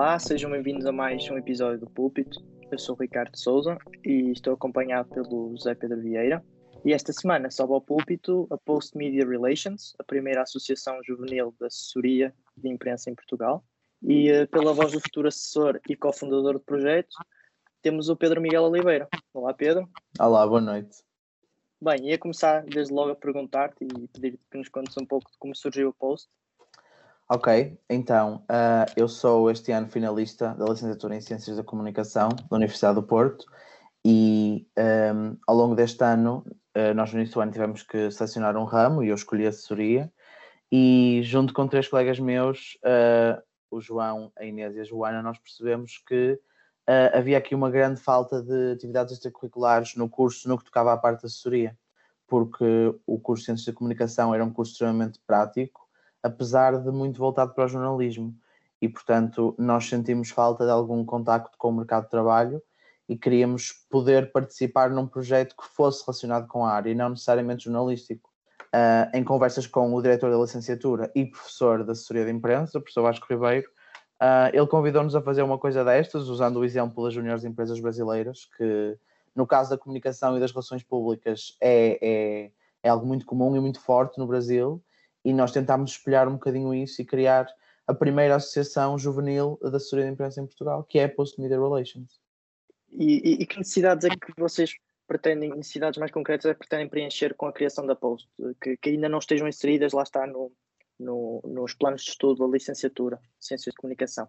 Olá, sejam bem-vindos a mais um episódio do Púlpito. Eu sou o Ricardo Souza e estou acompanhado pelo José Pedro Vieira. E esta semana sobe ao púlpito a Post Media Relations, a primeira associação juvenil da assessoria de imprensa em Portugal. E uh, pela voz do futuro assessor e cofundador do projeto, temos o Pedro Miguel Oliveira. Olá, Pedro. Olá, boa noite. Bem, ia começar desde logo a perguntar-te e pedir que nos contes um pouco de como surgiu o post. Ok, então, uh, eu sou este ano finalista da licenciatura em Ciências da Comunicação da Universidade do Porto e um, ao longo deste ano, uh, nós no início do ano tivemos que selecionar um ramo e eu escolhi assessoria e junto com três colegas meus, uh, o João, a Inês e a Joana, nós percebemos que havia aqui uma grande falta de atividades extracurriculares no curso, no que tocava à parte da assessoria, porque o curso de Ciências da Comunicação era um curso extremamente prático, apesar de muito voltado para o jornalismo. E, portanto, nós sentimos falta de algum contacto com o mercado de trabalho e queríamos poder participar num projeto que fosse relacionado com a área e não necessariamente jornalístico. Uh, em conversas com o diretor da licenciatura e professor da assessoria de imprensa, o professor Vasco Ribeiro, Uh, ele convidou-nos a fazer uma coisa destas, usando o exemplo das juniores empresas brasileiras, que no caso da comunicação e das relações públicas é, é, é, algo muito comum e muito forte no Brasil, e nós tentámos espelhar um bocadinho isso e criar a primeira associação juvenil da assessoria de imprensa em Portugal, que é a Post Media Relations. E, e, e, que necessidades é que vocês pretendem, necessidades mais concretas é que pretendem preencher com a criação da Post, que, que ainda não estejam inseridas, lá está, no, no, nos planos de estudo da licenciatura Ciências de Comunicação?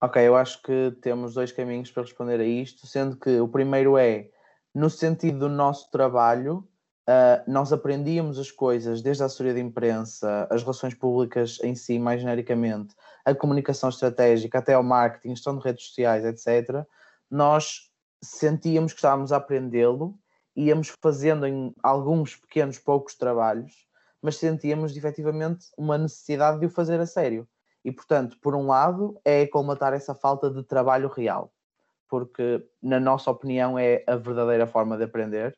Ok, eu acho que temos dois caminhos para responder a isto, sendo que o primeiro é, no sentido do nosso trabalho, uh, nós aprendíamos as coisas, desde a assessoria de imprensa, as relações públicas em si, mais genericamente, a comunicação estratégica, até ao marketing, gestão de redes sociais, etc. Nós sentíamos que estávamos a aprendê-lo, íamos fazendo em alguns pequenos, poucos trabalhos, mas sentíamos efetivamente uma necessidade de o fazer a sério. E, portanto, por um lado, é colmatar essa falta de trabalho real, porque, na nossa opinião, é a verdadeira forma de aprender.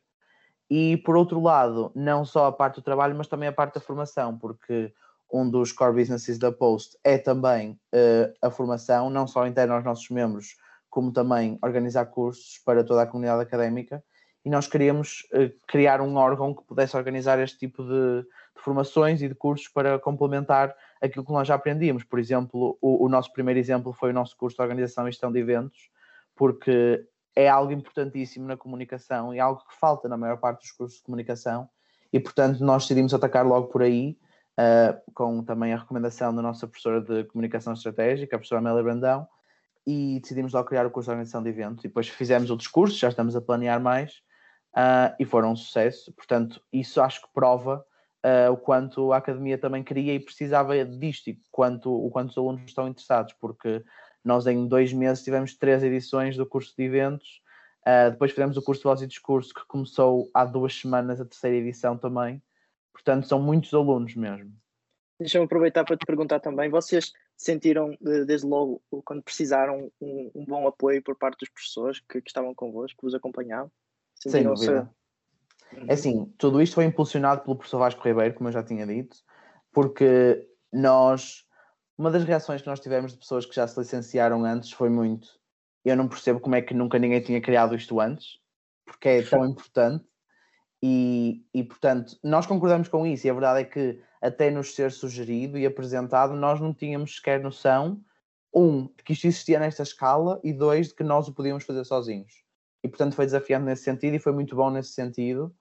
E, por outro lado, não só a parte do trabalho, mas também a parte da formação, porque um dos core businesses da Post é também uh, a formação, não só interna aos nossos membros, como também organizar cursos para toda a comunidade académica. E nós queríamos uh, criar um órgão que pudesse organizar este tipo de, de formações e de cursos para complementar aquilo que nós já aprendíamos. Por exemplo, o, o nosso primeiro exemplo foi o nosso curso de Organização e Gestão de Eventos, porque é algo importantíssimo na comunicação e algo que falta na maior parte dos cursos de comunicação e, portanto, nós decidimos atacar logo por aí, uh, com também a recomendação da nossa professora de Comunicação Estratégica, a professora Amélia Brandão, e decidimos logo criar o curso de Organização de Eventos. E depois fizemos outros cursos, já estamos a planear mais, uh, e foram um sucesso. Portanto, isso acho que prova uh, o quanto a academia também queria e precisava disto e quanto, o quanto os alunos estão interessados, porque nós em dois meses tivemos três edições do curso de eventos, uh, depois fizemos o curso de voz e discurso que começou há duas semanas a terceira edição também, portanto são muitos alunos mesmo. Deixa-me aproveitar para te perguntar também, vocês sentiram desde logo, quando precisaram, um, um bom apoio por parte dos professores que, que estavam convosco, que vos acompanhavam? Sem dúvida. É assim, tudo isto foi impulsionado pelo professor Vasco Ribeiro, como eu já tinha dito, porque nós, uma das reações que nós tivemos de pessoas que já se licenciaram antes foi muito. Eu não percebo como é que nunca ninguém tinha criado isto antes, porque é tão importante. E, e portanto, nós concordamos com isso, e a verdade é que até nos ser sugerido e apresentado, nós não tínhamos sequer noção, um, de que isto existia nesta escala, e dois, de que nós o podíamos fazer sozinhos. E portanto foi desafiante nesse sentido e foi muito bom nesse sentido.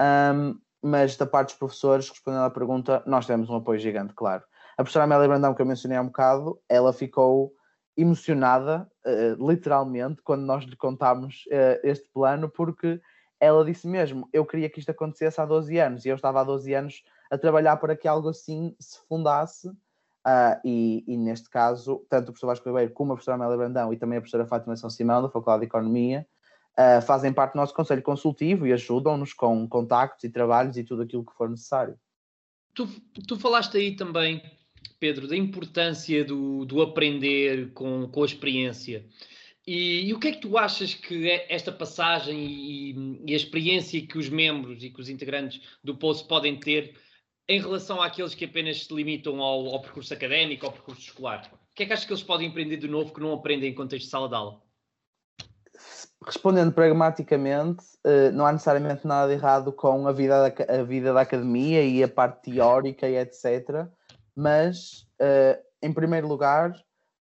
Um, mas da parte dos professores, respondendo à pergunta, nós temos um apoio gigante, claro. A professora Amélia Brandão, que eu mencionei há um bocado, ela ficou emocionada, uh, literalmente, quando nós lhe contámos uh, este plano, porque ela disse mesmo: Eu queria que isto acontecesse há 12 anos, e eu estava há 12 anos a trabalhar para que algo assim se fundasse. Uh, e, e, neste caso, tanto o professor Vasco Ribeiro como a professora Amélia Brandão e também a professora Fátima São Simão, da Faculdade de Economia, uh, fazem parte do nosso conselho consultivo e ajudam-nos com contactos e trabalhos e tudo aquilo que for necessário. Tu, tu falaste aí também, Pedro, da importância do, do aprender com, com a experiência. E, e, o que é que tu achas que é esta passagem e, e, a experiência que os membros e que os integrantes do Poço podem ter em relação àqueles que apenas se limitam ao, ao percurso académico, ao percurso escolar? O que é que achas que eles podem aprender de novo que não aprendem em contexto de sala de aula? Respondendo pragmaticamente, eh, não há necessariamente nada de errado com a vida da, a vida da academia e a parte teórica e etc. Mas, eh, em primeiro lugar,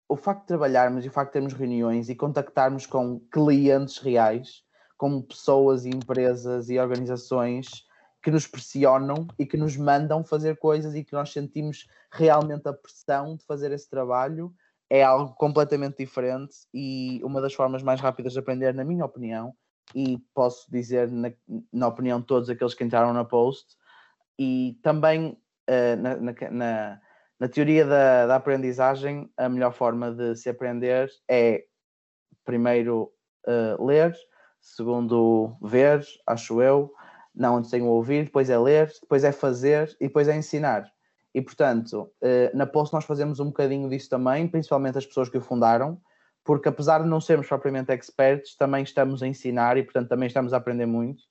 o facto de trabalharmos e o facto de termos reuniões e contactarmos com clientes reais, com pessoas e empresas e organizações que nos pressionam e que nos mandam fazer coisas e que nós sentimos realmente a pressão de fazer esse trabalho é algo completamente diferente e uma das formas mais rápidas de aprender, na minha opinião, e posso dizer na, na opinião de todos aqueles que entraram na post, e também uh, na, na, na, teoria da, da, aprendizagem, a melhor forma de se aprender é primeiro uh, ler, segundo ver, acho eu, não antes tem o ouvir, depois é ler, depois é fazer e depois é ensinar. E portanto, eh, na Post nós fazemos um bocadinho disso também, principalmente as pessoas que o fundaram, porque apesar de não sermos propriamente experts, também estamos a ensinar e portanto também estamos a aprender muito.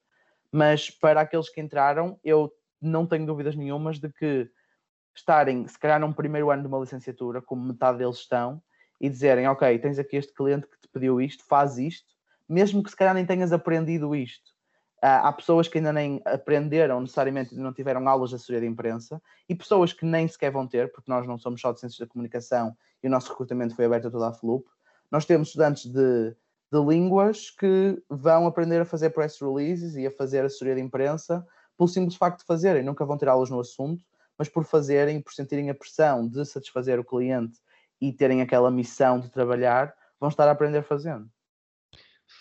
Mas para aqueles que entraram, eu não tenho dúvidas nenhumas de que estarem, se calhar, num primeiro ano de uma licenciatura, como metade deles estão, e dizerem, ok, tens aqui este cliente que te pediu isto, faz isto, mesmo que se calhar nem tenhas aprendido isto, há pessoas que ainda nem aprenderam necessariamente, não tiveram aulas de assessoria de imprensa e pessoas que nem sequer vão ter, porque nós não somos só de ciências da comunicação e o nosso recrutamento foi aberto a toda a FLUP. Nós temos estudantes de, de línguas que vão aprender a fazer press releases e a fazer assessoria de imprensa pelo simples facto de fazerem. Nunca vão ter aulas no assunto, mas por fazerem, por sentirem a pressão de satisfazer o cliente e terem aquela missão de trabalhar, vão estar a aprender fazendo.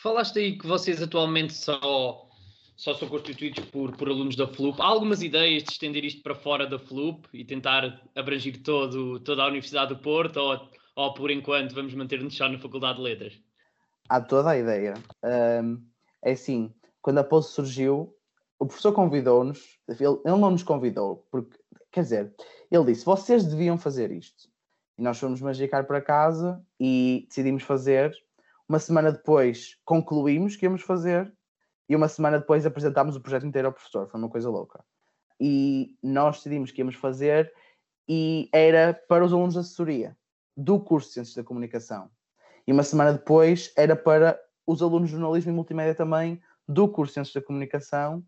Falaste aí que vocês atualmente só só são constituídos por, por alunos da FLUP. Há algumas ideias de estender isto para fora da FLUP e tentar abranger todo, toda a Universidade do Porto ou, ou por enquanto vamos manter-nos só na Faculdade de Letras? Há toda a ideia. Um, é assim, quando a POS surgiu, o professor convidou-nos, ele, ele não nos convidou, porque, quer dizer, ele disse, vocês deviam fazer isto. E nós fomos magicar para casa e decidimos fazer. Uma semana depois concluímos que íamos fazer e uma semana depois apresentámos o projeto inteiro ao professor, foi uma coisa louca. E nós decidimos que íamos fazer e era para os alunos de assessoria do curso de Ciências da Comunicação. E uma semana depois era para os alunos de jornalismo e multimédia também do curso de Ciências da Comunicação.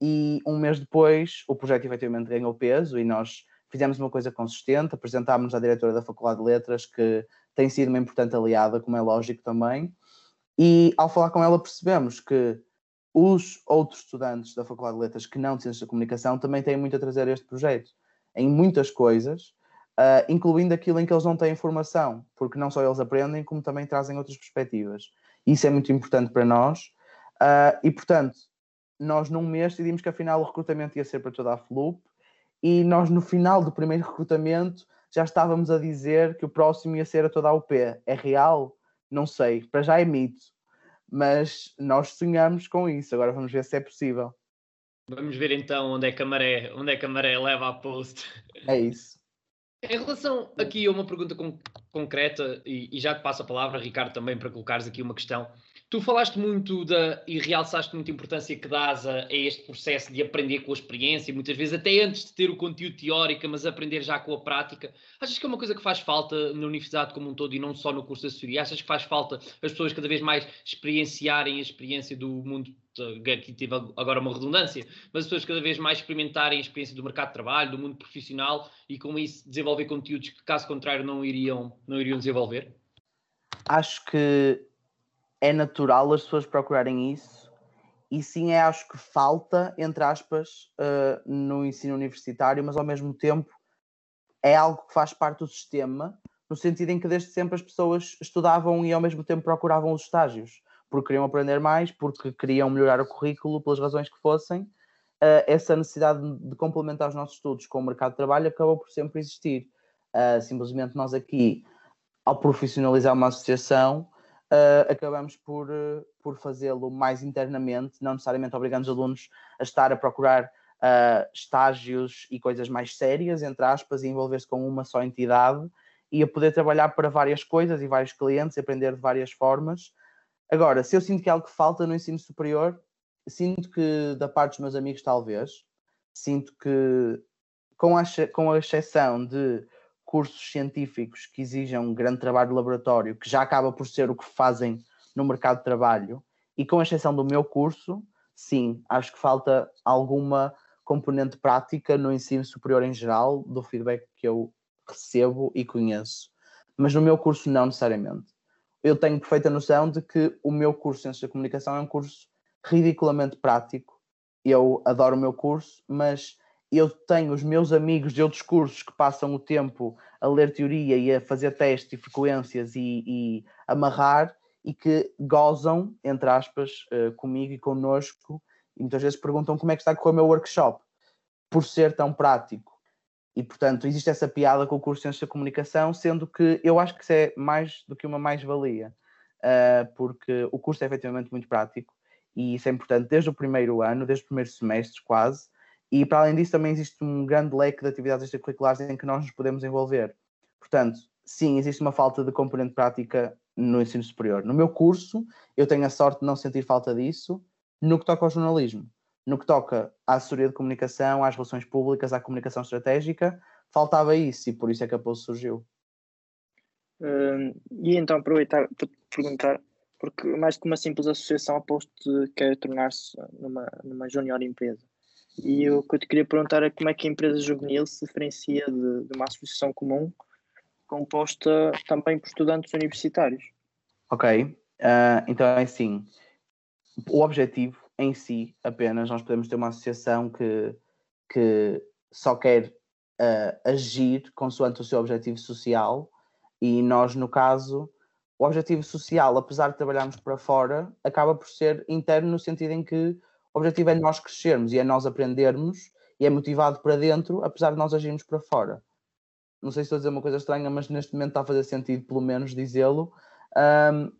E um mês depois o projeto efetivamente ganhou peso e nós fizemos uma coisa consistente, apresentámos à diretora da Faculdade de Letras, que tem sido uma importante aliada, como é lógico também. E ao falar com ela percebemos que os outros estudantes da Faculdade de Letras que não de Ciências da Comunicação também têm muito a trazer este projeto, em muitas coisas, uh, incluindo aquilo em que eles não têm formação, porque não só eles aprendem, como também trazem outras perspectivas. Isso é muito importante para nós. Uh, e, portanto, nós num mês decidimos que afinal o recrutamento ia ser para toda a FLUP e nós no final do primeiro recrutamento já estávamos a dizer que o próximo ia ser a toda a UP. É real? Não sei. Para já é mito mas nós sonhamos com isso. Agora vamos ver se é possível. Vamos ver então onde é que a maré, onde é que a maré leva a post. É isso. Em relação aqui a uma pergunta com, concreta, e, e, já te passo a palavra, Ricardo, também para colocares aqui uma questão. Tu falaste muito da, e realçaste muita importância que dás a, a, este processo de aprender com a experiência, muitas vezes até antes de ter o conteúdo teórico, mas aprender já com a prática. Achas que é uma coisa que faz falta na universidade como um todo e não só no curso de assessoria? Achas que faz falta as pessoas cada vez mais experienciarem a experiência do mundo aqui tive agora uma redundância, mas as pessoas cada vez mais experimentarem a experiência do mercado de trabalho, do mundo profissional e com isso desenvolver conteúdos que caso contrário não iriam, não iriam desenvolver? Acho que é natural as pessoas procurarem isso e sim é acho que falta, entre aspas, uh, no ensino universitário, mas ao mesmo tempo é algo que faz parte do sistema, no sentido em que desde sempre as pessoas estudavam e ao mesmo tempo procuravam os estágios, porque queriam aprender mais, porque queriam melhorar o currículo, pelas razões que fossem. Uh, essa necessidade de complementar os nossos estudos com o mercado de trabalho acabou por sempre existir. Uh, simplesmente nós aqui, ao profissionalizar uma associação, uh, acabamos por, uh, por fazê-lo mais internamente, não necessariamente obrigando os alunos a estar a procurar uh, estágios e coisas mais sérias, entre aspas, e envolver-se com uma só entidade e a poder trabalhar para várias coisas e vários clientes e aprender de várias formas. Agora, se eu sinto que é algo que falta no ensino superior, sinto que da parte dos meus amigos, talvez, sinto que com a, com a exceção de cursos científicos que exijam um grande trabalho de laboratório, que já acaba por ser o que fazem no mercado de trabalho, e com exceção do meu curso, sim, acho que falta alguma componente prática no ensino superior em geral, do feedback que eu recebo e conheço. Mas no meu curso, não necessariamente. Eu tenho perfeita noção de que o meu curso de Ciências da Comunicação é um curso ridiculamente prático. Eu adoro o meu curso, mas eu tenho os meus amigos de outros cursos que passam o tempo a ler teoria e a fazer testes e frequências e, e amarrar e que gozam, entre aspas, uh, comigo e connosco e muitas vezes perguntam como é que está a correr o meu workshop por ser tão prático. E, portanto, existe essa piada com o curso de Ciência da Comunicação, sendo que eu acho que isso é mais do que uma mais-valia, uh, porque o curso é efetivamente muito prático e isso é importante desde o primeiro ano, desde o primeiro semestre quase, e para além disso, também existe um grande leque de atividades extracurriculares em que nós nos podemos envolver. Portanto, sim, existe uma falta de componente prática no ensino superior. No meu curso, eu tenho a sorte de não sentir falta disso no que toca ao jornalismo. No que toca à assessoria de comunicação, às relações públicas, à comunicação estratégica, faltava isso e por isso é que a Pulse surgiu. Uh, e então aproveitar para te perguntar, porque mais que uma simples associação, a Post quer tornar-se numa, numa junior empresa. E o que eu te queria perguntar é como é que a empresa juvenil se diferencia de, de uma associação comum composta também por estudantes universitários. Ok, uh, então é assim, o objetivo em si apenas, nós podemos ter uma associação que, que só quer uh, agir consoante o seu objetivo social e nós, no caso, o objetivo social, apesar de trabalharmos para fora, acaba por ser interno no sentido em que o objetivo é nós crescermos e é nós aprendermos e é motivado para dentro, apesar de nós agirmos para fora. Não sei se estou a dizer uma coisa estranha, mas neste momento está a fazer sentido, pelo menos, dizê-lo. Um,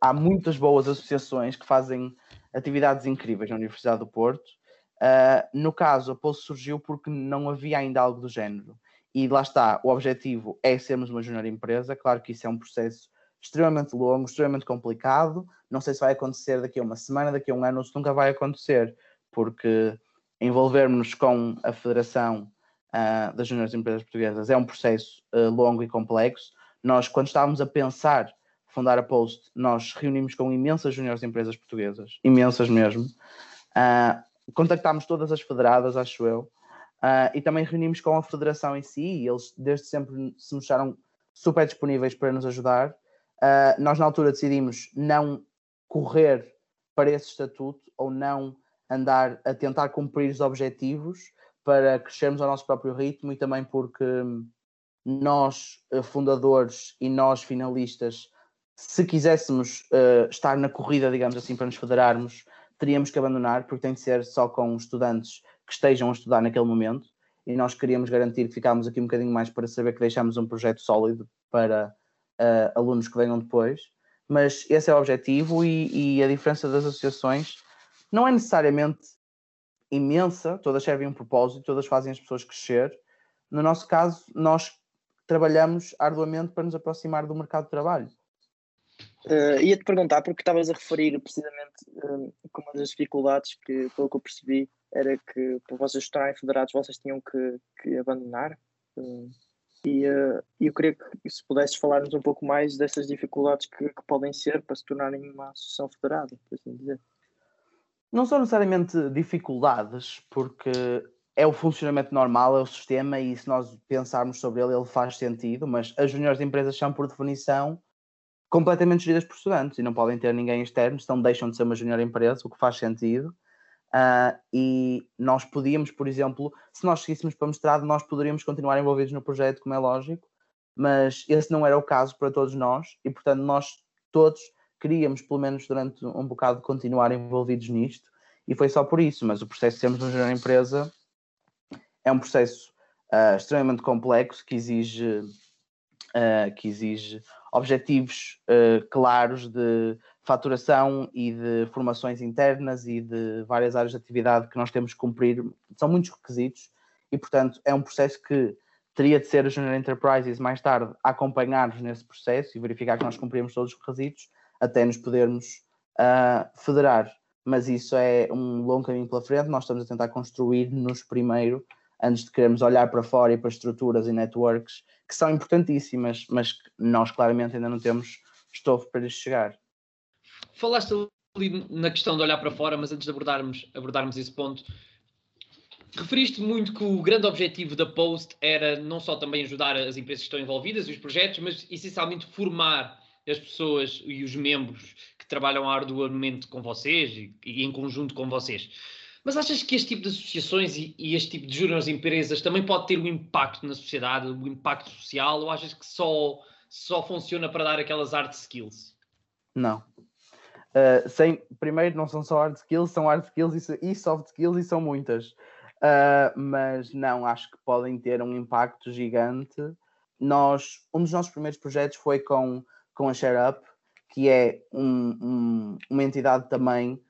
há muitas boas associações que fazem atividades incríveis na Universidade do Porto. Uh, no caso, a Pulse surgiu porque não havia ainda algo do género. E lá está, o objetivo é sermos uma junior empresa. Claro que isso é um processo extremamente longo, extremamente complicado. Não sei se vai acontecer daqui a uma semana, daqui a um ano, ou se nunca vai acontecer, porque envolvermos com a Federação uh, das Juniores Empresas Portuguesas é um processo uh, longo e complexo. Nós, quando estávamos a pensar fundar a Post, nós reunimos com imensas juniores empresas portuguesas, imensas mesmo. Uh, contactámos todas as federadas, acho eu, uh, e também reunimos com a federação em si, e eles desde sempre se mostraram super disponíveis para nos ajudar. Uh, nós, na altura, decidimos não correr para esse estatuto ou não andar a tentar cumprir os objetivos para crescermos ao nosso próprio ritmo e também porque nós, eh, fundadores e nós, finalistas, se quiséssemos uh, estar na corrida, digamos assim, para nos federarmos, teríamos que abandonar, porque tem de ser só com estudantes que estejam a estudar naquele momento. E nós queríamos garantir que ficámos aqui um bocadinho mais para saber que deixamos um projeto sólido para uh, alunos que venham depois. Mas esse é o objetivo e, e a diferença das associações não é necessariamente imensa, todas servem um propósito, todas fazem as pessoas crescer. No nosso caso, nós trabalhamos arduamente para nos aproximar do mercado de trabalho. Uh, Ia-te perguntar, porque estavas a referir precisamente uh, que uma das dificuldades que, pelo que eu percebi, era que para vocês estarem federados vocês tinham que, que abandonar. E uh, eu queria que se pudesses falar-nos um pouco mais dessas dificuldades que, que, podem ser para se tornarem uma associação federada, por assim dizer. Não são necessariamente dificuldades, porque é o funcionamento normal, é o sistema, e se nós pensarmos sobre ele, ele faz sentido, mas as juniores de empresas são, por definição, completamente geridas por estudantes e não podem ter ninguém externo, então deixam de ser uma junior empresa, o que faz sentido. Uh, e nós podíamos, por exemplo, se nós seguíssemos para mestrado, nós poderíamos continuar envolvidos no projeto, como é lógico, mas esse não era o caso para todos nós e, portanto, nós todos queríamos, pelo menos durante um bocado, continuar envolvidos nisto e foi só por isso. Mas o processo de sermos uma empresa é um processo uh, extremamente complexo que exige, uh, que exige objetivos claros de faturação e de formações internas e de várias áreas de atividade que nós temos que cumprir. São muitos requisitos e, portanto, é um processo que teria de ser a Junior Enterprises mais tarde a acompanhar-nos nesse processo e verificar que nós cumprimos todos os requisitos até nos podermos uh, federar. Mas isso é um longo caminho pela frente, nós estamos a tentar construir-nos primeiro antes de querermos olhar para fora e para estruturas e networks que são importantíssimas, mas que nós claramente ainda não temos estofo para lhes chegar. Falaste ali na questão de olhar para fora, mas antes de abordarmos, abordarmos esse ponto, referiste muito que o grande objetivo da Post era não só também ajudar as empresas que estão envolvidas e os projetos, mas essencialmente formar as pessoas e os membros que trabalham arduamente com vocês e, e em conjunto com vocês. Mas achas que este tipo de associações e, e este tipo de júniores empresas também pode ter um impacto na sociedade, um impacto social, ou achas que só, só funciona para dar aquelas hard skills? Não. Uh, sem, primeiro, não são só hard skills, são hard skills e, e soft skills e são muitas. Uh, mas não, acho que podem ter um impacto gigante. Nós, um dos nossos primeiros projetos foi com, com a ShareUp, que é um, um, uma entidade também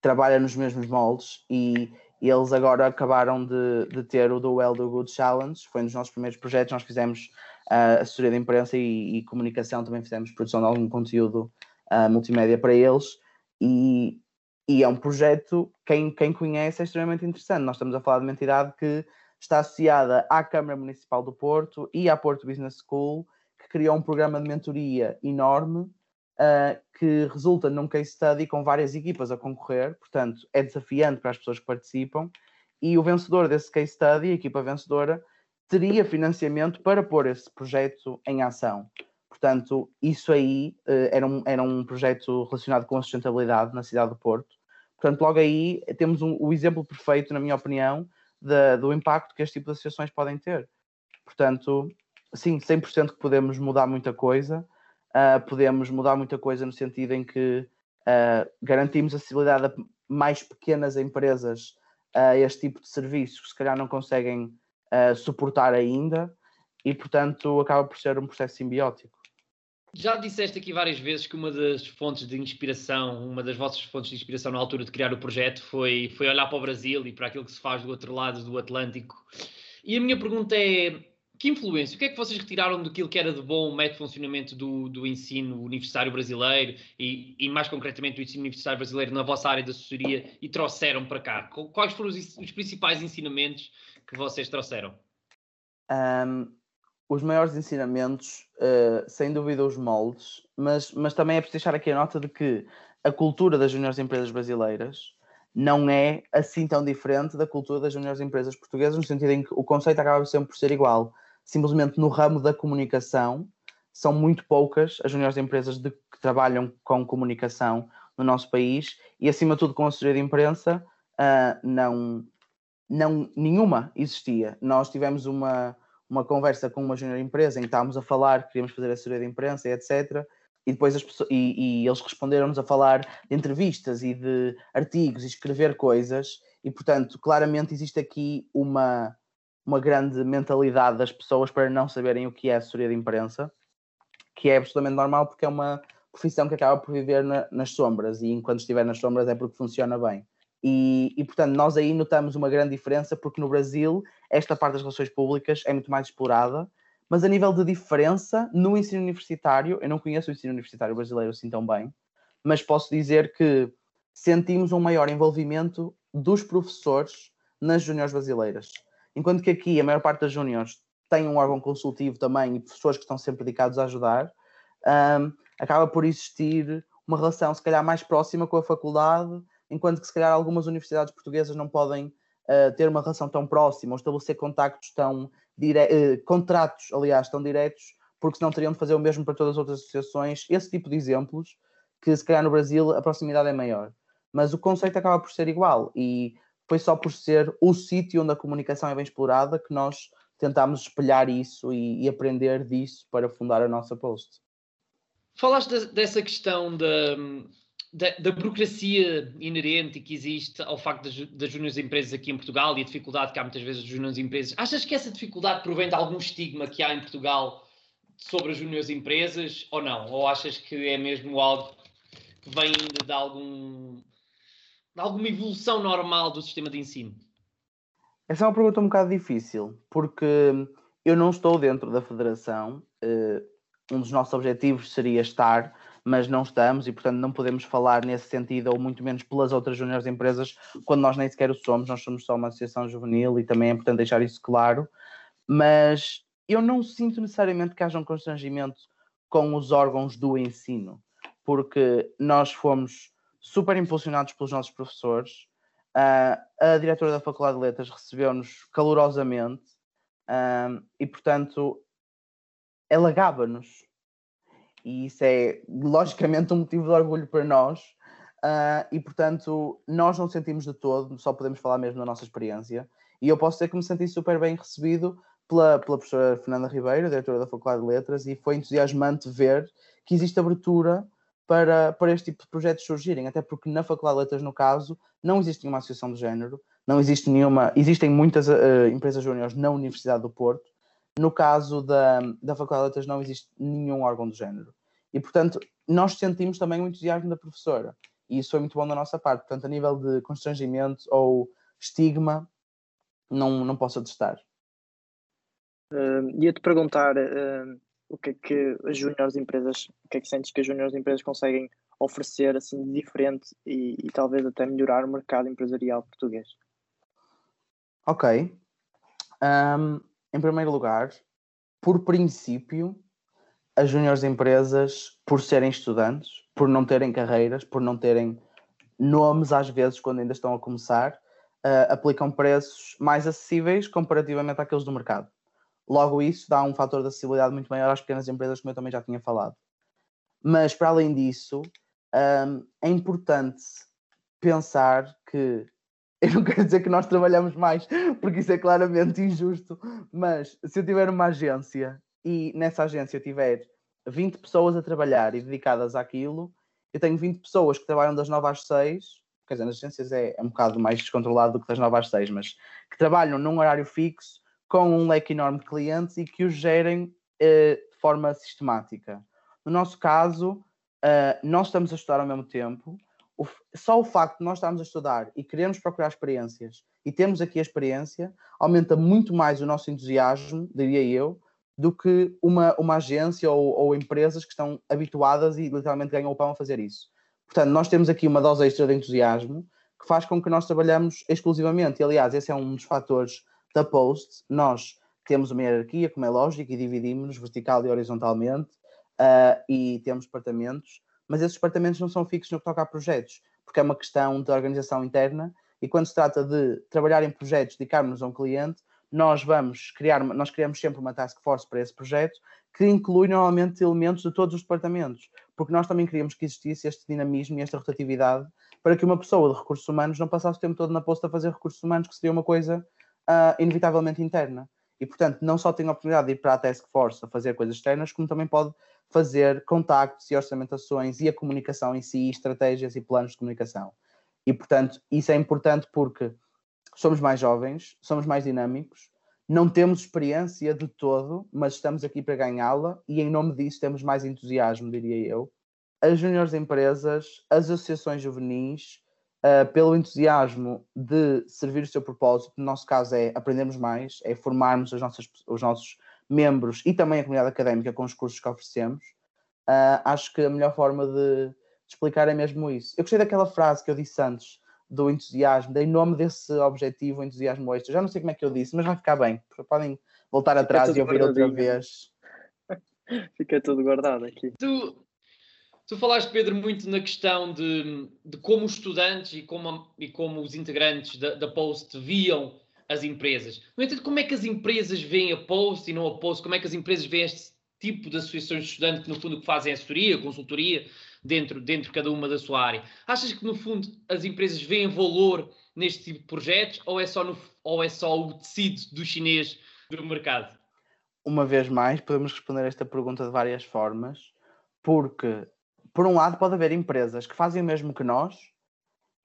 trabalha nos mesmos moldes e eles agora acabaram de, de ter o Do Well Do Good Challenge, foi um dos nossos primeiros projetos, nós fizemos uh, assessoria de imprensa e, e, comunicação, também fizemos produção de algum conteúdo uh, multimédia para eles e e é um projeto, quem, quem conhece, é extremamente interessante. Nós estamos a falar de uma entidade que está associada à Câmara Municipal do Porto e à Porto Business School, que criou um programa de mentoria enorme uh, que resulta num case study com várias equipas a concorrer, portanto, é desafiante para as pessoas que participam. E o vencedor desse case study, a equipa vencedora, teria financiamento para pôr esse projeto em ação. Portanto, isso aí uh, era, um, era um projeto relacionado com a sustentabilidade na cidade do Porto. Portanto, logo aí temos um, o exemplo perfeito, na minha opinião, de, do impacto que este tipo de associações podem ter. Portanto, sim, 100% que podemos mudar muita coisa. Uh, podemos mudar muita coisa no sentido em que uh, garantimos acessibilidade a mais pequenas empresas a este tipo de serviços que se calhar não conseguem uh, suportar ainda e, portanto, acaba por ser um processo simbiótico. Já disseste aqui várias vezes que uma das fontes de inspiração, uma das vossas fontes de inspiração na altura de criar o projeto foi, foi olhar para o Brasil e para aquilo que se faz do outro lado do Atlântico. E a minha pergunta é: que influência, o que é que vocês retiraram daquilo que era de bom o método de funcionamento do, do ensino universitário brasileiro e, e, mais concretamente do ensino universitário brasileiro na vossa área de assessoria e trouxeram para cá? Quais foram os, os principais ensinamentos que vocês trouxeram? Um, os maiores ensinamentos, uh, sem dúvida, os moldes, mas, mas também é preciso deixar aqui a nota de que a cultura das juniores empresas brasileiras não é assim tão diferente da cultura das juniores empresas portuguesas, no sentido em que o conceito acaba sempre por ser igual. Simplesmente no ramo da comunicação, são muito poucas as juniores empresas de, que trabalham com comunicação no nosso país e, acima de tudo, com a assessoria de imprensa, uh, não, não, nenhuma existia. Nós tivemos uma uma conversa com uma junior empresa em que estávamos a falar que queríamos fazer assessoria de imprensa etc. E depois as pessoas, e, e eles responderam-nos a falar de entrevistas e de artigos e escrever coisas, e portanto, claramente existe aqui uma, uma grande mentalidade das pessoas para não saberem o que é assessoria de imprensa, que é absolutamente normal porque é uma profissão que acaba por viver na, nas sombras, e enquanto estiver nas sombras é porque funciona bem. E, e, portanto, nós aí notamos uma grande diferença, porque no Brasil esta parte das relações públicas é muito mais explorada, mas a nível de diferença, no ensino universitário, eu não conheço o ensino universitário brasileiro assim tão bem, mas posso dizer que sentimos um maior envolvimento dos professores nas juniores brasileiras. Enquanto que aqui a maior parte das juniores tem um órgão consultivo também e professores que estão sempre dedicados a ajudar, um, acaba por existir uma relação se calhar mais próxima com a faculdade enquanto que se calhar algumas universidades portuguesas não podem uh, ter uma relação tão próxima ou estabelecer contactos tão dire... Uh, contratos, aliás, tão diretos, porque senão teriam de fazer o mesmo para todas as outras associações. Esse tipo de exemplos, que se calhar no Brasil a proximidade é maior. Mas o conceito acaba por ser igual e foi só por ser o sítio onde a comunicação é bem explorada que nós tentámos espelhar isso e, e aprender disso para fundar a nossa post. Falaste de, dessa questão da, da, da, burocracia inerente que existe ao facto das, das juniores empresas aqui em Portugal e a dificuldade que há muitas vezes das juniores empresas. Achas que essa dificuldade provém de algum estigma que há em Portugal sobre as juniores empresas ou não? Ou achas que é mesmo algo que vem de, algum, de alguma evolução normal do sistema de ensino? Essa é uma pergunta um bocado difícil, porque eu não estou dentro da federação. Uh, um dos nossos objetivos seria estar, mas não estamos e, portanto, não podemos falar nesse sentido, ou muito menos pelas outras juniores empresas, quando nós nem sequer o somos, nós somos só uma associação juvenil e também é importante deixar isso claro. Mas eu não sinto necessariamente que haja um constrangimento com os órgãos do ensino, porque nós fomos super impulsionados pelos nossos professores. Uh, a diretora da Faculdade de Letras recebeu-nos calorosamente uh, e, portanto, ela gaba-nos. E isso é, logicamente, um motivo de orgulho para nós. Uh, e, portanto, nós não sentimos de todo, só podemos falar mesmo da nossa experiência. E eu posso dizer que me senti super bem recebido pela, pela professora Fernanda Ribeiro, diretora da Faculdade de Letras, e foi entusiasmante ver que existe abertura para, para este tipo de projetos surgirem, até porque na Faculdade de Letras, no caso, não existe nenhuma associação de género, não existe nenhuma. Existem muitas uh, empresas júniores na Universidade do Porto. No caso da, da Faculdade de Letras, não existe nenhum órgão de género. E, portanto, nós sentimos também o entusiasmo da professora. E isso foi muito bom da nossa parte. Portanto, a nível de constrangimento ou estigma, não, não posso atestar. Uh, Ia-te perguntar uh, o que é que as juniores empresas, o que é que sentes que as juniores empresas conseguem oferecer assim de diferente e, e, talvez até melhorar o mercado empresarial português? Ok. Um, em primeiro lugar, por princípio, as juniores empresas, por serem estudantes, por não terem carreiras, por não terem nomes às vezes quando ainda estão a começar, uh, aplicam preços mais acessíveis comparativamente àqueles do mercado. Logo, isso dá um fator de acessibilidade muito maior às pequenas empresas, como eu também já tinha falado. Mas, para além disso, um, é importante pensar que. Eu não quero dizer que nós trabalhamos mais, porque isso é claramente injusto, mas se eu tiver uma agência e nessa agência eu tiver 20 pessoas a trabalhar e dedicadas àquilo, eu tenho 20 pessoas que trabalham das 9 às 6, quer dizer, nas agências é, é um bocado mais descontrolado do que das 9 às 6, mas que trabalham num horário fixo com um leque enorme de clientes e que os gerem eh, de forma sistemática. No nosso caso, eh, nós estamos a estudar ao mesmo tempo. O, só o facto de nós estarmos a estudar e queremos procurar experiências e temos aqui a experiência aumenta muito mais o nosso entusiasmo, diria eu, do que uma, uma agência ou, ou empresas que estão habituadas e literalmente ganham o pão a fazer isso. Portanto, nós temos aqui uma dose extra de entusiasmo que faz com que nós trabalhamos exclusivamente. E, aliás, esse é um dos fatores da Post, nós temos uma hierarquia, como é lógico, e dividimos-nos vertical e horizontalmente, uh, e temos departamentos, mas esses departamentos não são fixos no que toca a projetos, porque é uma questão de organização interna, e quando se trata de trabalhar em projetos, dedicarmos a um cliente, nós vamos criar, nós criamos sempre uma task force para esse projeto, que inclui normalmente elementos de todos os departamentos, porque nós também queríamos que existisse este dinamismo e esta rotatividade para que uma pessoa de recursos humanos não passasse o tempo todo na posta a fazer recursos humanos, que seria uma coisa uh, inevitavelmente interna. E, portanto, não só tem a oportunidade de ir para a Task Force a fazer coisas externas, como também pode fazer contactos e orçamentações e a comunicação em si, estratégias e planos de comunicação. E, portanto, isso é importante porque somos mais jovens, somos mais dinâmicos, não temos experiência de todo, mas estamos aqui para ganhá-la e, em nome disso, temos mais entusiasmo, diria eu. As juniores empresas, as associações juvenis, uh, pelo entusiasmo de servir o seu propósito, no nosso caso é aprendermos mais, é formarmos as nossas, os nossos membros e também a comunidade académica com os cursos que oferecemos. Uh, acho que a melhor forma de, de, explicar é mesmo isso. Eu gostei daquela frase que eu disse antes, do entusiasmo, dei nome desse objetivo, entusiasmo extra. Já não sei como é que eu disse, mas vai ficar bem. Podem voltar atrás e ouvir outra vez. Fica tudo guardado aqui. Tu, Tu falaste, Pedro, muito na questão de, de como os estudantes e como, e como os integrantes da, da Post viam as empresas. No entanto, como é que as empresas veem a Post e não a Post? Como é que as empresas veem este tipo de associações de estudantes que, no fundo, fazem assessoria, consultoria dentro, dentro de cada uma da sua área? Achas que, no fundo, as empresas veem valor neste tipo de projetos ou é só, no, ou é só o tecido do chinês do mercado? Uma vez mais, podemos responder esta pergunta de várias formas, porque por um lado, pode haver empresas que fazem o mesmo que nós,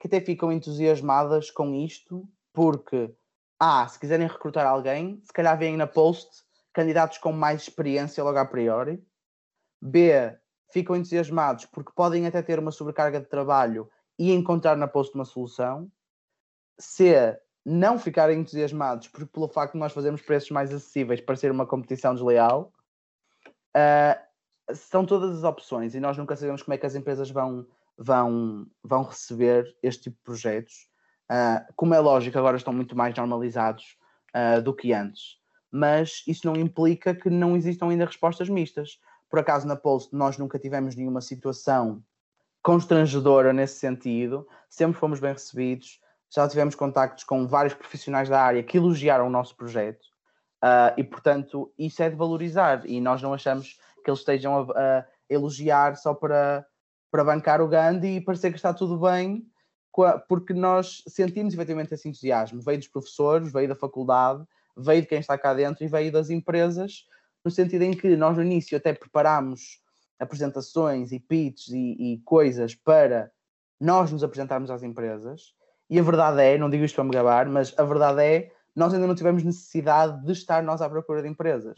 que até ficam entusiasmadas com isto, porque, ah, se quiserem recrutar alguém, se calhar veem na post candidatos com mais experiência logo a priori. B, ficam entusiasmados porque podem até ter uma sobrecarga de trabalho e encontrar na post uma solução. C, não ficarem entusiasmados porque pelo facto de nós fazermos preços mais acessíveis para ser uma competição desleal. Uh, são todas as opções e nós nunca sabemos como é que as empresas vão, vão, vão receber este tipo de projetos. Uh, como é lógico, agora estão muito mais normalizados uh, do que antes, mas isso não implica que não existam ainda respostas mistas. Por acaso, na Post, nós nunca tivemos nenhuma situação constrangedora nesse sentido, sempre fomos bem recebidos, já tivemos contactos com vários profissionais da área que elogiaram o nosso projeto. Uh, e, portanto, isso é de valorizar. E nós não achamos que eles estejam a, a elogiar só para, para bancar o Gandhi e parecer que está tudo bem, porque nós sentimos efetivamente esse entusiasmo. Veio dos professores, veio da faculdade, veio de quem está cá dentro e veio das empresas, no sentido em que nós no início até preparámos apresentações e pitches e, e coisas para nós nos apresentarmos às empresas. E a verdade é, não digo isto para me gabar, mas a verdade é, nós ainda não tivemos necessidade de estar nós à procura de empresas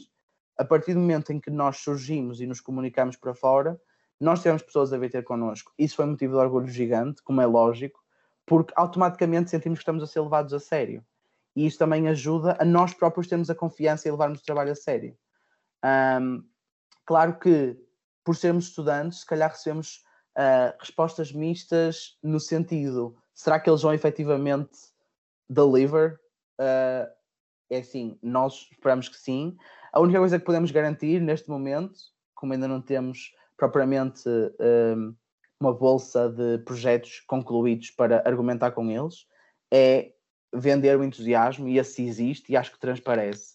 a partir do momento em que nós surgimos e nos comunicamos para fora, nós tivemos pessoas a vir ter connosco. Isso foi motivo de orgulho gigante, como é lógico, porque automaticamente sentimos que estamos a ser levados a sério. E isso também ajuda a nós próprios termos a confiança e levarmos o trabalho a sério. Um, claro que, por sermos estudantes, se calhar recebemos uh, respostas mistas no sentido: será que eles vão efetivamente deliver? Uh, é assim, nós esperamos que sim. A única coisa que podemos garantir neste momento, como ainda não temos propriamente um, uma bolsa de projetos concluídos para argumentar com eles, é vender o entusiasmo e esse existe e acho que transparece.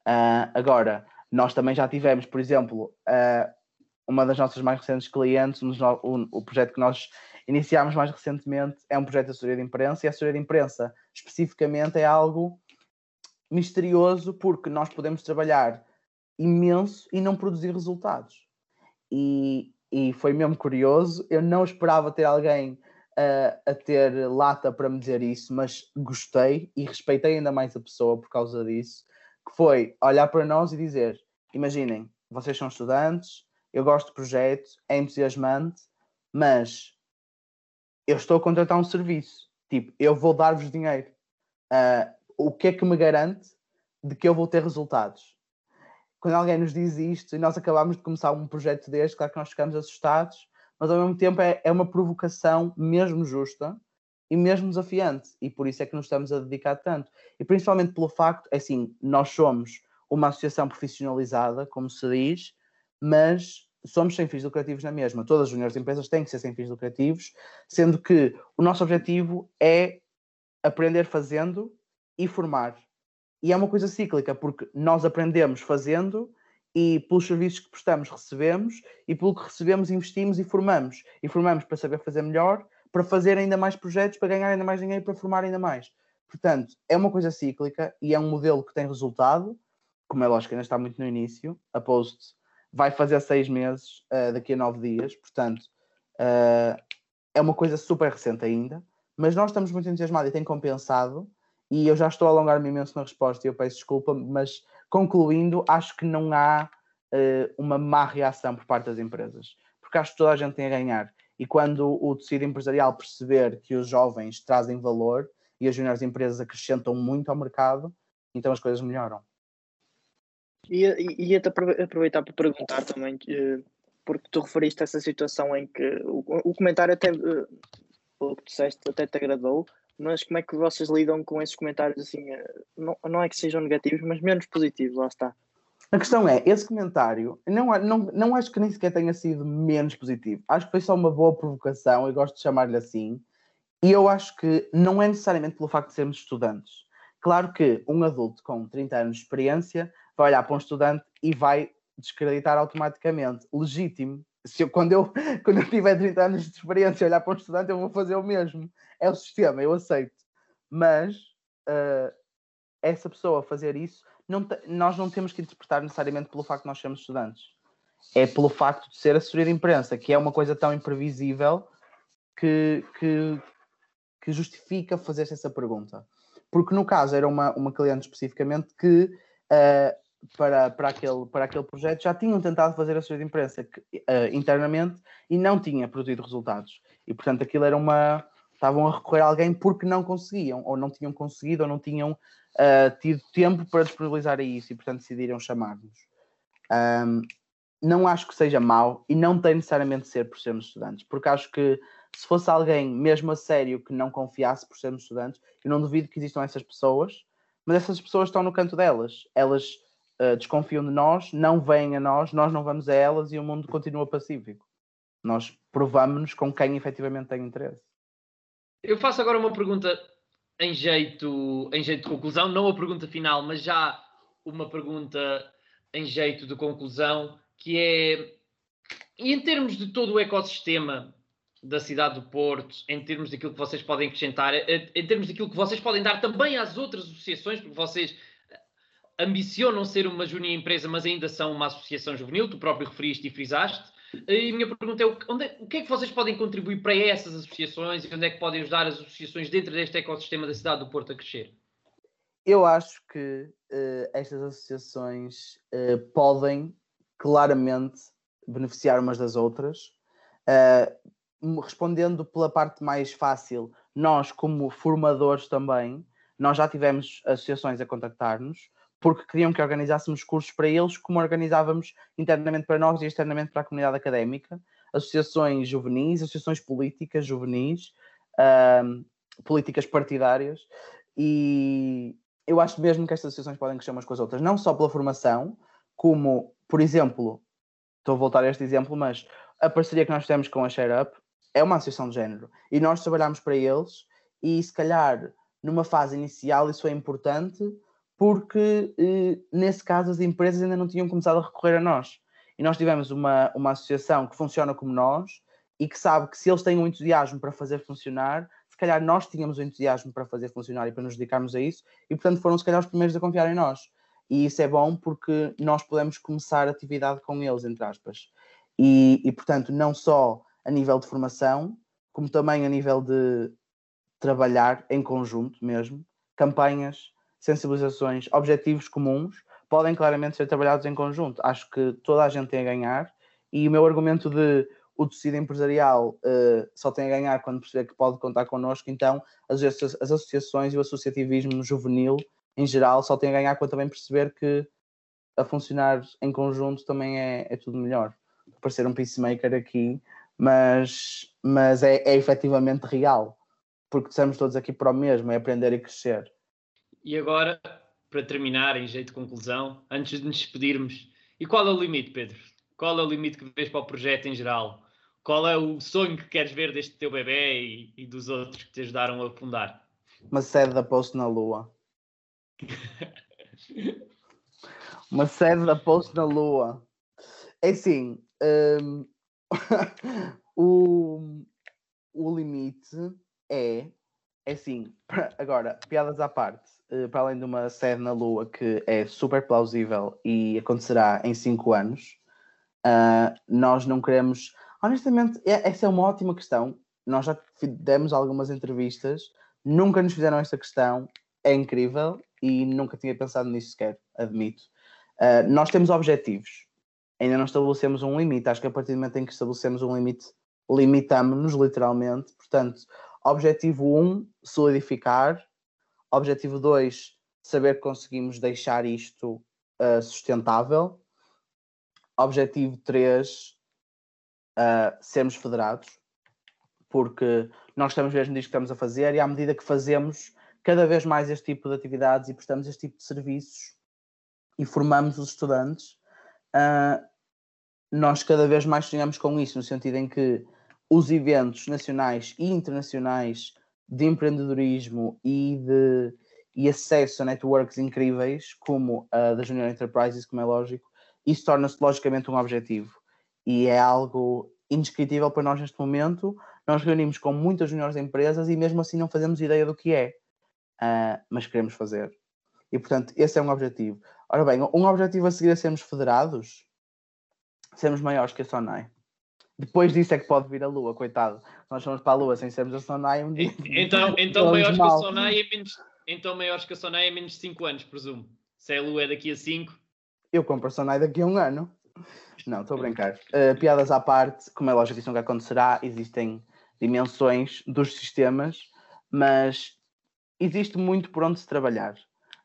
Uh, agora, nós também já tivemos, por exemplo, uh, uma das nossas mais recentes clientes, um o, o projeto que nós iniciámos mais recentemente é um projeto de assessoria de imprensa e a assessoria de imprensa especificamente é algo misterioso porque nós podemos trabalhar imenso e não produzir resultados. E, e foi mesmo curioso. Eu não esperava ter alguém uh, a ter lata para me dizer isso, mas gostei e respeitei ainda mais a pessoa por causa disso. Que foi olhar para nós e dizer: Imaginem, vocês são estudantes, eu gosto do projeto, é entusiasmante, mas eu estou a contratar um serviço. Tipo, eu vou dar-vos dinheiro. Uh, o que é que me garante de que eu vou ter resultados? Quando alguém nos diz isto e nós acabamos de começar um projeto deste, claro que nós ficamos assustados, mas ao mesmo tempo é, é uma provocação mesmo justa e mesmo desafiante, e por isso é que nos estamos a dedicar tanto. E principalmente pelo facto, é assim, nós somos uma associação profissionalizada, como se diz, mas somos sem fins lucrativos na mesma. Todas as juniores empresas têm que ser sem fins lucrativos, sendo que o nosso objetivo é aprender fazendo e formar. E é uma coisa cíclica, porque nós aprendemos fazendo e pelos serviços que prestamos recebemos e pelo que recebemos investimos e formamos. E formamos para saber fazer melhor, para fazer ainda mais projetos, para ganhar ainda mais dinheiro, para formar ainda mais. Portanto, é uma coisa cíclica e é um modelo que tem resultado, como é lógico, ainda está muito no início. A Post vai fazer seis meses uh, daqui a nove dias, portanto, uh, é uma coisa super recente ainda, mas nós estamos muito entusiasmados e tem compensado e eu já estou a alongar-me imenso na resposta e eu peço desculpa, mas concluindo, acho que não há uh, uma má reação por parte das empresas, porque acho que toda a gente tem a ganhar. E quando o tecido empresarial perceber que os jovens trazem valor e as juniores empresas acrescentam muito ao mercado, então as coisas melhoram. E ia-te aproveitar para perguntar também, porque tu referiste a essa situação em que o, o comentário até, eh, o que disseste até te agradou, mas como é que vocês lidam com esses comentários assim? Eh, não, não é que sejam negativos, mas menos positivos, lá está. A questão é, esse comentário, não, não, não acho que nem sequer tenha sido menos positivo. Acho que foi só uma boa provocação, eu gosto de chamar-lhe assim. E eu acho que não é necessariamente pelo facto de sermos estudantes. Claro que um adulto com 30 anos de experiência vai olhar para um estudante e vai descreditar automaticamente. Legítimo. Se eu, quando, eu, quando eu tiver 30 anos de experiência olhar para um estudante, eu vou fazer o mesmo é o sistema, eu aceito. Mas uh, essa pessoa fazer isso, não nós não temos que interpretar necessariamente pelo facto de nós sermos estudantes. É pelo facto de ser assessoria de imprensa, que é uma coisa tão imprevisível que, que, que justifica fazer essa pergunta. Porque no caso era uma, uma cliente especificamente que uh, para, para, aquele, para aquele projeto já tinham tentado fazer a de imprensa uh, internamente e não tinha produzido resultados. E portanto aquilo era uma, estavam a recorrer a alguém porque não conseguiam, ou não tinham conseguido, ou não tinham uh, tido tempo para disponibilizar a isso e, portanto, decidiram chamar-nos. Um, não acho que seja mau e não tem necessariamente de ser por sermos estudantes, porque acho que se fosse alguém mesmo a sério que não confiasse por sermos estudantes, eu não duvido que existam essas pessoas, mas essas pessoas estão no canto delas. Elas uh, desconfiam de nós, não vêm a nós, nós não vamos a elas e o mundo continua pacífico. Nós provamos-nos com quem efetivamente tem interesse. Eu faço agora uma pergunta em jeito, em jeito de conclusão, não a pergunta final, mas já uma pergunta em jeito de conclusão, que é em termos de todo o ecossistema da cidade do Porto, em termos daquilo que vocês podem acrescentar, em termos daquilo que vocês podem dar também às outras associações, porque vocês ambicionam ser uma júnior empresa, mas ainda são uma associação juvenil, tu próprio referiste e frisaste. E a minha pergunta é, onde é, o que é que vocês podem contribuir para essas associações e onde é que podem ajudar as associações dentro deste ecossistema da cidade do Porto a crescer? Eu acho que uh, estas associações uh, podem claramente beneficiar umas das outras. Uh, respondendo pela parte mais fácil, nós, como formadores também, nós já tivemos associações a contactar-nos porque queriam que organizássemos cursos para eles, como organizávamos internamente para nós e externamente para a comunidade académica, associações juvenis, associações políticas juvenis, uh, políticas partidárias, e eu acho mesmo que estas associações podem crescer umas com as outras, não só pela formação, como, por exemplo, estou a voltar a este exemplo, mas a parceria que nós fizemos com a Share Up é uma associação de género, e nós trabalhamos para eles, e se calhar numa fase inicial isso é importante, porque eh, nesse caso as empresas ainda não tinham começado a recorrer a nós. E nós tivemos uma, uma associação que funciona como nós e que sabe que se eles têm um entusiasmo para fazer funcionar, se calhar nós tínhamos o um entusiasmo para fazer funcionar e para nos dedicarmos a isso, e portanto foram se calhar os primeiros a confiar em nós. E isso é bom porque nós podemos começar atividade com eles, entre aspas. E, e portanto, não só a nível de formação, como também a nível de trabalhar em conjunto mesmo, campanhas, sensibilizações, objetivos comuns, podem claramente ser trabalhados em conjunto. Acho que toda a gente tem a ganhar e o meu argumento de o tecido empresarial uh, só tem a ganhar quando perceber que pode contar connosco, então as, as associações e o associativismo juvenil em geral só tem a ganhar quando também perceber que a funcionar em conjunto também é, é tudo melhor. Parecer um peacemaker aqui, mas, mas é, é efetivamente real, porque estamos todos aqui para o mesmo, é aprender e crescer. E agora, para terminar, em jeito de conclusão, antes de nos despedirmos, e qual é o limite, Pedro? Qual é o limite que vês para o projeto em geral? Qual é o sonho que queres ver deste teu bebê e, e dos outros que te ajudaram a fundar? Uma sede da Post na Lua. Uma sede da Post na Lua. É assim, um, o, o limite é, é assim, agora, piadas à parte. Eh, para além de uma sede na Lua que é super plausível e acontecerá em 5 anos, uh, nós não queremos. Honestamente, é, essa é uma ótima questão. Nós já demos algumas entrevistas, nunca nos fizeram esta questão, é incrível e nunca tinha pensado nisso sequer, admito. Uh, nós temos objetivos, ainda não estabelecemos um limite. Acho que a partir do momento em que estabelecemos um limite, limitamos-nos literalmente. Portanto, objetivo 1, um, solidificar Objetivo 2, saber que conseguimos deixar isto uh, sustentável. Objetivo 3, uh, ah, sermos federados, porque nós estamos mesmo disto que estamos a fazer e à medida que fazemos cada vez mais este tipo de atividades e prestamos este tipo de serviços e formamos os estudantes, uh, nós cada vez mais sonhamos com isso, no sentido em que os eventos nacionais e internacionais de empreendedorismo e de e acesso a networks incríveis como a da Junior Enterprises, como é lógico, isso torna-se logicamente um objetivo e é algo indescritível para nós neste momento. Nós reunimos com muitas juniores empresas e mesmo assim não fazemos ideia do que é, uh, mas queremos fazer. E portanto, esse é um objetivo. Ora bem, um objetivo a seguir é sermos federados, sermos maiores que a Sonai. Depois disso é que pode vir a Lua, coitado. Nós fomos para a Lua sem sermos a Sonai um dia. Então, então maiores mal. que a Sonai é menos, então maiores que a Sonai é menos de 5 anos, presumo. Se a Lua é daqui a 5. Eu compro a Sonai daqui a um ano. Não, estou a brincar. Uh, piadas à parte, como é lógico isso nunca acontecerá, existem dimensões dos sistemas, mas existe muito por onde se trabalhar.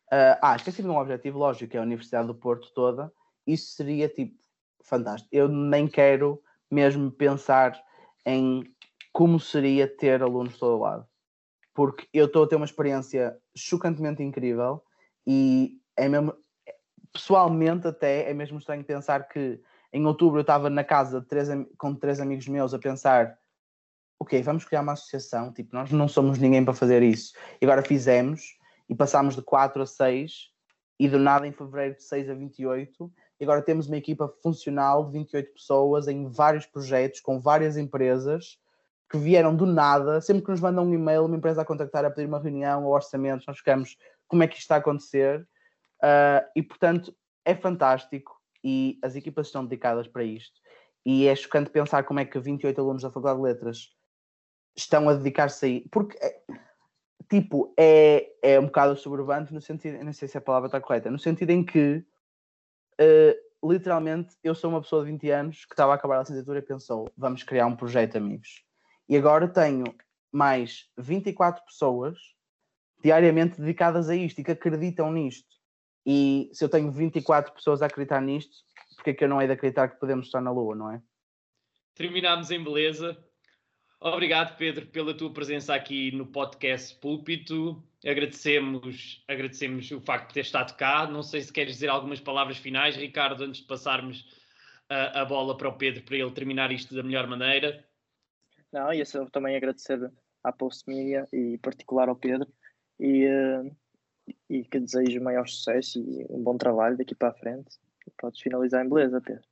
Uh, ah, esqueci de um objetivo lógico, que é a Universidade do Porto toda. Isso seria tipo fantástico. Eu nem quero mesmo pensar em como seria ter alunos todo lado. Porque eu estou a ter uma experiência chocantemente incrível e é mesmo, pessoalmente até é mesmo estranho pensar que em outubro eu estava na casa três, com três amigos meus a pensar ok, vamos criar uma associação, tipo, nós não somos ninguém para fazer isso. E agora fizemos e passámos de 4 a 6 e do nada em fevereiro de 6 a 28 e agora temos uma equipa funcional de 28 pessoas em vários projetos com várias empresas que vieram do nada, sempre que nos mandam um e-mail, uma empresa a contactar a pedir uma reunião ou orçamentos, nós ficamos como é que isto está a acontecer? Uh, e portanto é fantástico e as equipas estão dedicadas para isto. E é chocante pensar como é que 28 alunos da Faculdade de Letras estão a dedicar-se aí, porque é, tipo, é, é um bocado sobrevante no sentido, não sei se a palavra está correta, no sentido em que uh, literalmente eu sou uma pessoa de 20 anos que estava a acabar a licenciatura e pensou, vamos criar um projeto, amigos. E agora tenho mais 24 pessoas diariamente dedicadas a isto e que acreditam nisto. E se eu tenho 24 pessoas a acreditar nisto, porque é que eu não hei de acreditar que podemos estar na Lua, não é? Terminámos em beleza. Obrigado, Pedro, pela tua presença aqui no podcast Púlpito. Agradecemos, agradecemos o facto de ter estado cá. Não sei se queres dizer algumas palavras finais, Ricardo, antes de passarmos a, a bola para o Pedro para ele terminar isto da melhor maneira. Não, e eu também agradecer à Post Media e em particular ao Pedro e, uh, e que desejo maior sucesso e um bom trabalho daqui para a frente. Podes finalizar em beleza, Pedro.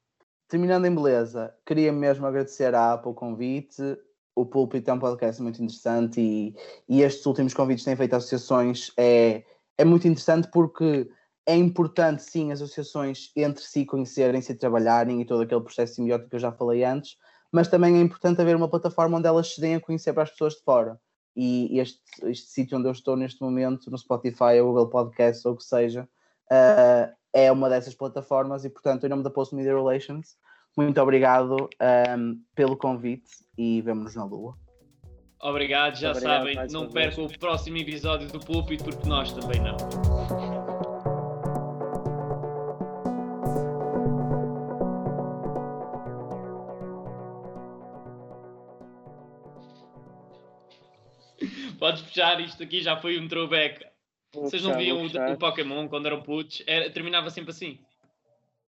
Terminando em beleza, queria mesmo agradecer à Apple o convite, o Púlpito é um podcast muito interessante e, e estes últimos convites têm feito associações é, é muito interessante porque é importante, sim, as associações entre si conhecerem-se e trabalharem e todo aquele processo simbiótico que eu já falei antes, mas também é importante haver uma plataforma onde elas se deem a conhecer para as pessoas de fora. E este, este sítio onde eu estou neste momento, no Spotify ou Google Podcasts ou o que seja, uh, é uma dessas plataformas e, portanto, em nome da Post Media Relations, muito obrigado um, pelo convite e vemo-nos na Lua. Obrigado, já obrigado, sabem, não percam o próximo episódio do Púlpito porque nós também não. Podes puxar, isto aqui já foi um throwback. Vou Vocês não viam o, o, Pokémon quando eram putos? Era, terminava sempre assim.